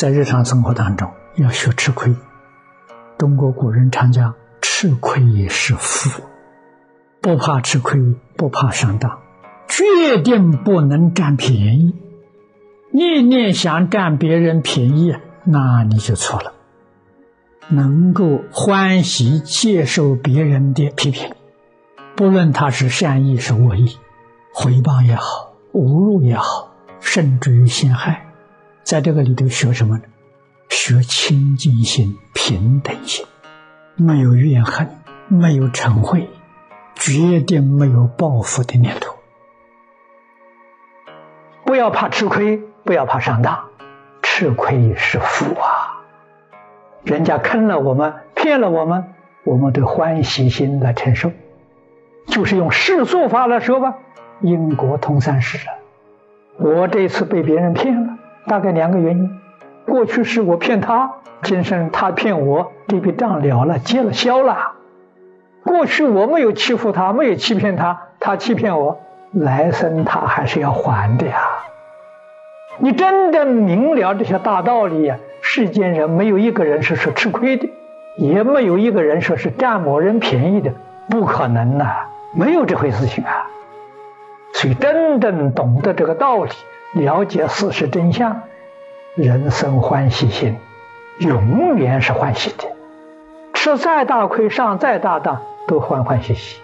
在日常生活当中要学吃亏。中国古人常讲“吃亏也是福”，不怕吃亏，不怕上当，决定不能占便宜。念念想占别人便宜，那你就错了。能够欢喜接受别人的批评，不论他是善意是恶意，回报也好，侮辱也好，甚至于陷害，在这个里头学什么呢？学清净心、平等心，没有怨恨，没有嗔恚，决定没有报复的念头。不要怕吃亏，不要怕上当，吃亏是福啊！人家坑了我们。骗了我们，我们得欢喜心来承受，就是用世俗法来说吧，因果通三世了。我这次被别人骗了，大概两个原因：过去是我骗他，今生他骗我，这笔账了了，结了消了。过去我没有欺负他，没有欺骗他，他欺骗我，来生他还是要还的呀。你真的明了这些大道理呀，世间人没有一个人是说吃亏的。也没有一个人说是占某人便宜的，不可能呐，没有这回事情啊。所以真正懂得这个道理，了解事实真相，人生欢喜心永远是欢喜的，吃再大亏，上再大当，都欢欢喜喜。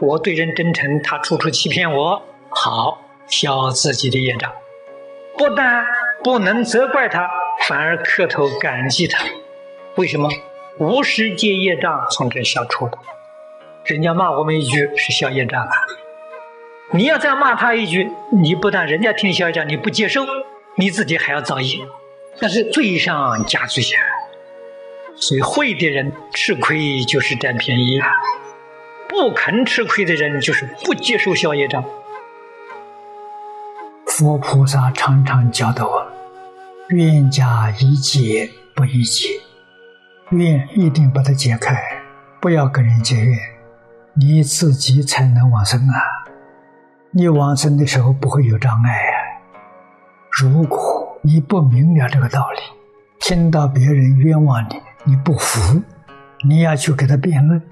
我对人真诚，他处处欺骗我，好消自己的业障，不但不能责怪他。反而磕头感激他，为什么？无世界业障从这消除的。人家骂我们一句是消业障啊！你要再骂他一句，你不但人家听消业障，你不接受，你自己还要造业，那是罪上加罪呀！所以会的人吃亏就是占便宜，不肯吃亏的人就是不接受消业障。佛菩萨常常教导我。愿加一解不一解，愿一定把它解开，不要跟人结怨，你自己才能往生啊！你往生的时候不会有障碍啊！如果你不明了这个道理，听到别人冤枉你，你不服，你要去给他辩论，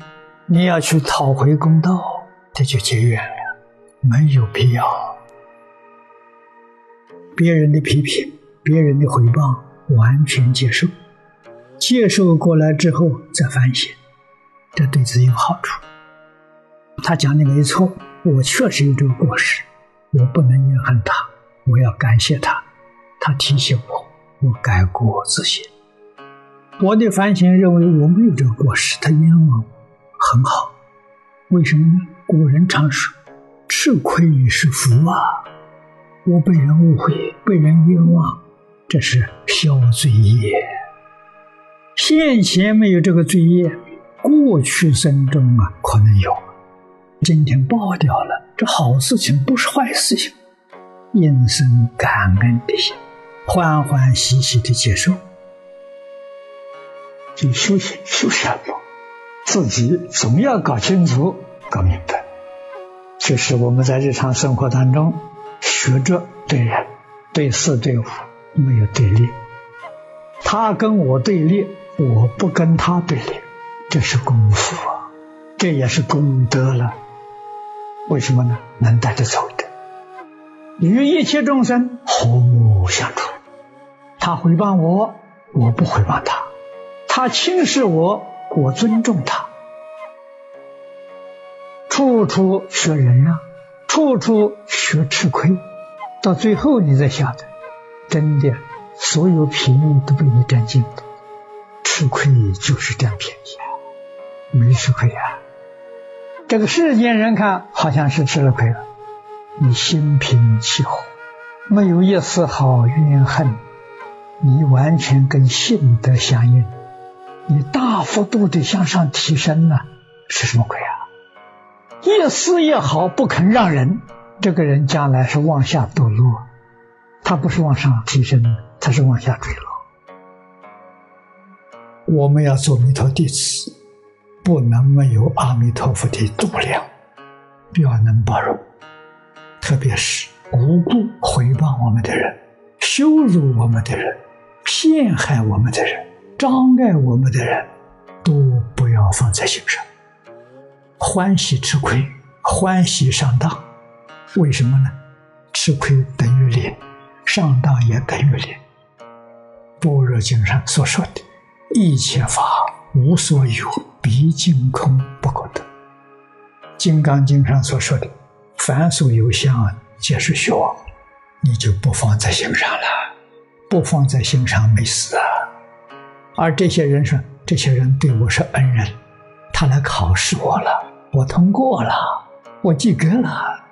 你要去讨回公道，这就结怨了，没有必要。别人的批评。别人的回报完全接受，接受过来之后再反省，这对自己有好处。他讲的没错，我确实有这个过失，我不能怨恨他，我要感谢他，他提醒我，我改过自新。我的反省认为我没有这个过失，他冤枉我，很好。为什么呢？古人常说：“吃亏是福啊！”我被人误会，被人冤枉。这是消罪业，现前没有这个罪业，过去生中啊可能有，今天报掉了，这好事情不是坏事情，应生感恩的心，欢欢喜喜的接受。就修行修什么？自己总要搞清楚、搞明白。就是我们在日常生活当中学着对人、对事、对物。没有对立，他跟我对立，我不跟他对立，这是功夫啊，这也是功德了。为什么呢？能带着走的，与一切众生和睦相处。他诽谤我，我不诽谤他；他轻视我，我尊重他。处处学忍让，处处学吃亏，到最后你再晓得。真的，所有便宜都被你占尽了，吃亏就是占便宜，没吃亏啊。这个世间人看好像是吃了亏了，你心平气和，没有一丝好怨恨，你完全跟性德相应，你大幅度的向上提升了，吃什么亏啊？一丝一毫不肯让人，这个人将来是往下堕落。他不是往上提升，他是往下坠落。我们要做弥陀弟子，不能没有阿弥陀佛的度量，要能包容，特别是无故回报我们的人，羞辱我们的人、陷害我们的人、障碍我们的人，都不要放在心上。欢喜吃亏，欢喜上当，为什么呢？吃亏等于零，上当也等于零。般若经上所说的“一切法无所有，毕竟空不可得”，《金刚经》上所说的“凡所有相，皆是虚妄”，你就不放在心上了，不放在心上没事啊。而这些人说，这些人对我是恩人，他来考试我了，我通过了，我及格了，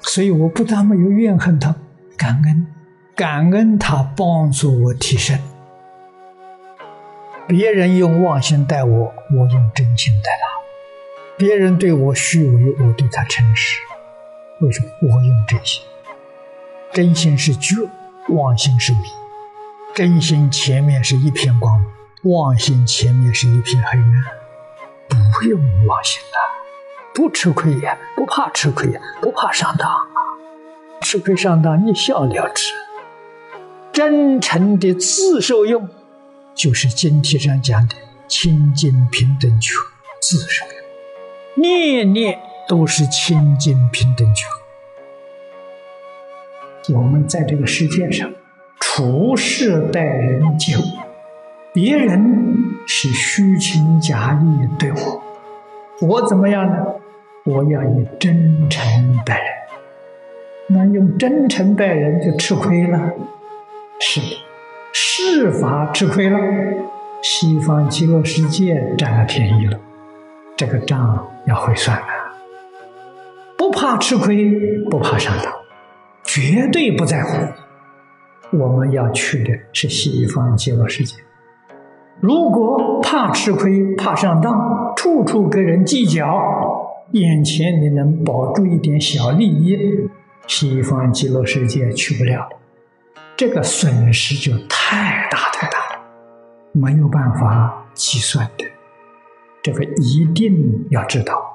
所以我不但没有怨恨他，感恩，感恩他帮助我提升。别人用妄心待我，我用真心待他；别人对我虚伪，我对他诚实。为什么？我用真心。真心是觉，妄心是迷。真心前面是一片光明，妄心前面是一片黑暗。不用妄心了，不吃亏呀，不怕吃亏呀，不怕上当。吃亏上当一笑了之，真诚的自受用，就是经题上讲的清净平等觉，自受用，念念都是清净平等觉。我们在这个世界上处事待人接物，别人是虚情假意对我，我怎么样呢？我要以真诚待人。那用真诚待人就吃亏了，是的，世法吃亏了，西方极乐世界占了便宜了，这个账要会算的。不怕吃亏，不怕上当。绝对不在乎。我们要去的是西方极乐世界。如果怕吃亏、怕上当，处处跟人计较，眼前你能保住一点小利益，西方极乐世界去不了，这个损失就太大太大了，没有办法计算的。这个一定要知道。